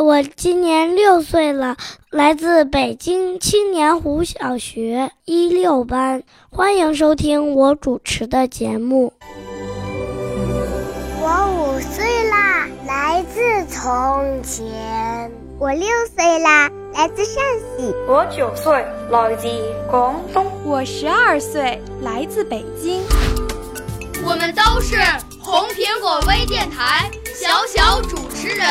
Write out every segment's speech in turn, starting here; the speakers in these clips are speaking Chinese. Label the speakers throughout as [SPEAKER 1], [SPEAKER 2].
[SPEAKER 1] 我今年六岁了，来自北京青年湖小学一六班，欢迎收听我主持的节目。
[SPEAKER 2] 我五岁啦。来自从前，
[SPEAKER 3] 我六岁啦，来自陕西。
[SPEAKER 4] 我九岁，来自广东。
[SPEAKER 5] 我十二岁，来自北京。
[SPEAKER 6] 我们都是红苹果微电台小小主持人。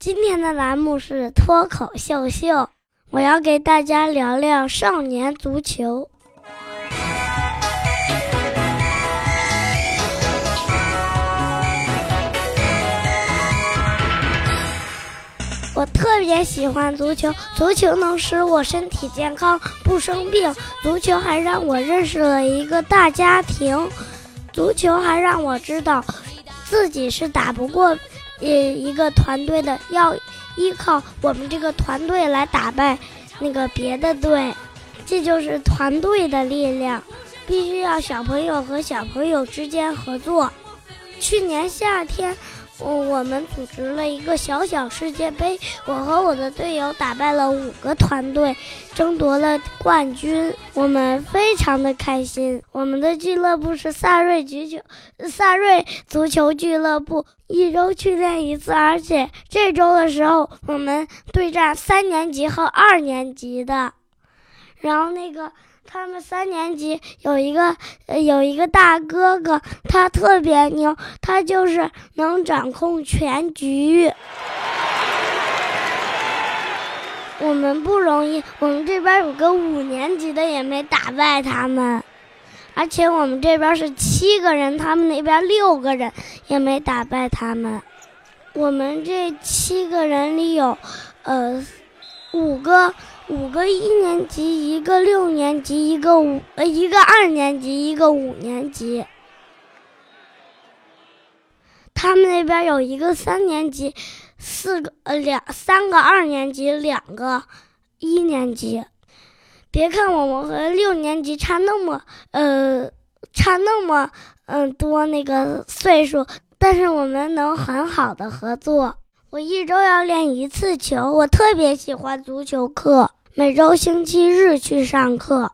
[SPEAKER 1] 今天的栏目是脱口秀秀，我要给大家聊聊少年足球。我特别喜欢足球，足球能使我身体健康不生病，足球还让我认识了一个大家庭，足球还让我知道，自己是打不过，呃一个团队的，要依靠我们这个团队来打败那个别的队，这就是团队的力量，必须要小朋友和小朋友之间合作。去年夏天。我我们组织了一个小小世界杯，我和我的队友打败了五个团队，争夺了冠军，我们非常的开心。我们的俱乐部是萨瑞足球，萨瑞足球俱乐部，一周训练一次，而且这周的时候我们对战三年级和二年级的，然后那个。他们三年级有一个有一个大哥哥，他特别牛，他就是能掌控全局。我们不容易，我们这边有个五年级的也没打败他们，而且我们这边是七个人，他们那边六个人也没打败他们。我们这七个人里有，呃，五个。五个一年级，一个六年级，一个五呃一个二年级，一个五年级。他们那边有一个三年级，四个呃两三个二年级，两个一年级。别看我们和六年级差那么呃差那么嗯多那个岁数，但是我们能很好的合作。我一周要练一次球，我特别喜欢足球课。每周星期日去上课，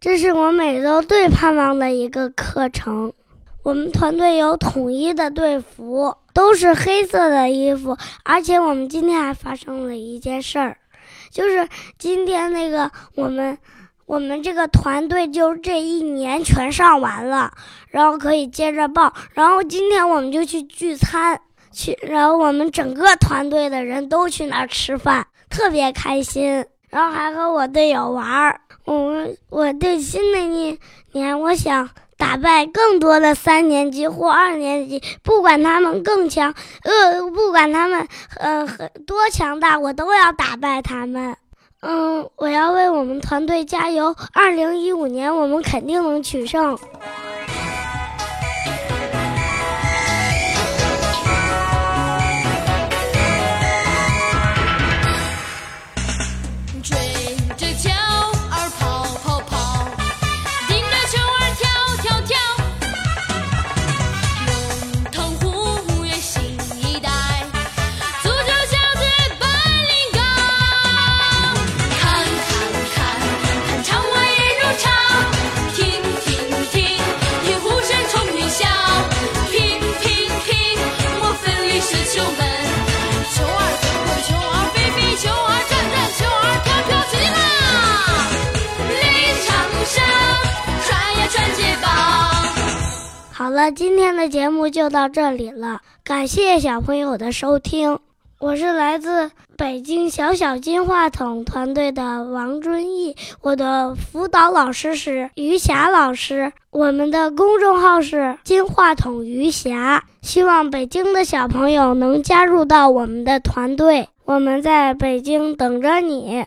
[SPEAKER 1] 这是我每周最盼望的一个课程。我们团队有统一的队服，都是黑色的衣服。而且我们今天还发生了一件事儿，就是今天那个我们我们这个团队就这一年全上完了，然后可以接着报。然后今天我们就去聚餐去，然后我们整个团队的人都去那儿吃饭，特别开心。然后还和我队友玩儿，我我对新的一年，我想打败更多的三年级或二年级，不管他们更强，呃，不管他们呃多强大，我都要打败他们。嗯，我要为我们团队加油，二零一五年我们肯定能取胜。好了，今天的节目就到这里了，感谢小朋友的收听。我是来自北京小小金话筒团队的王遵义，我的辅导老师是余霞老师，我们的公众号是金话筒余霞，希望北京的小朋友能加入到我们的团队，我们在北京等着你。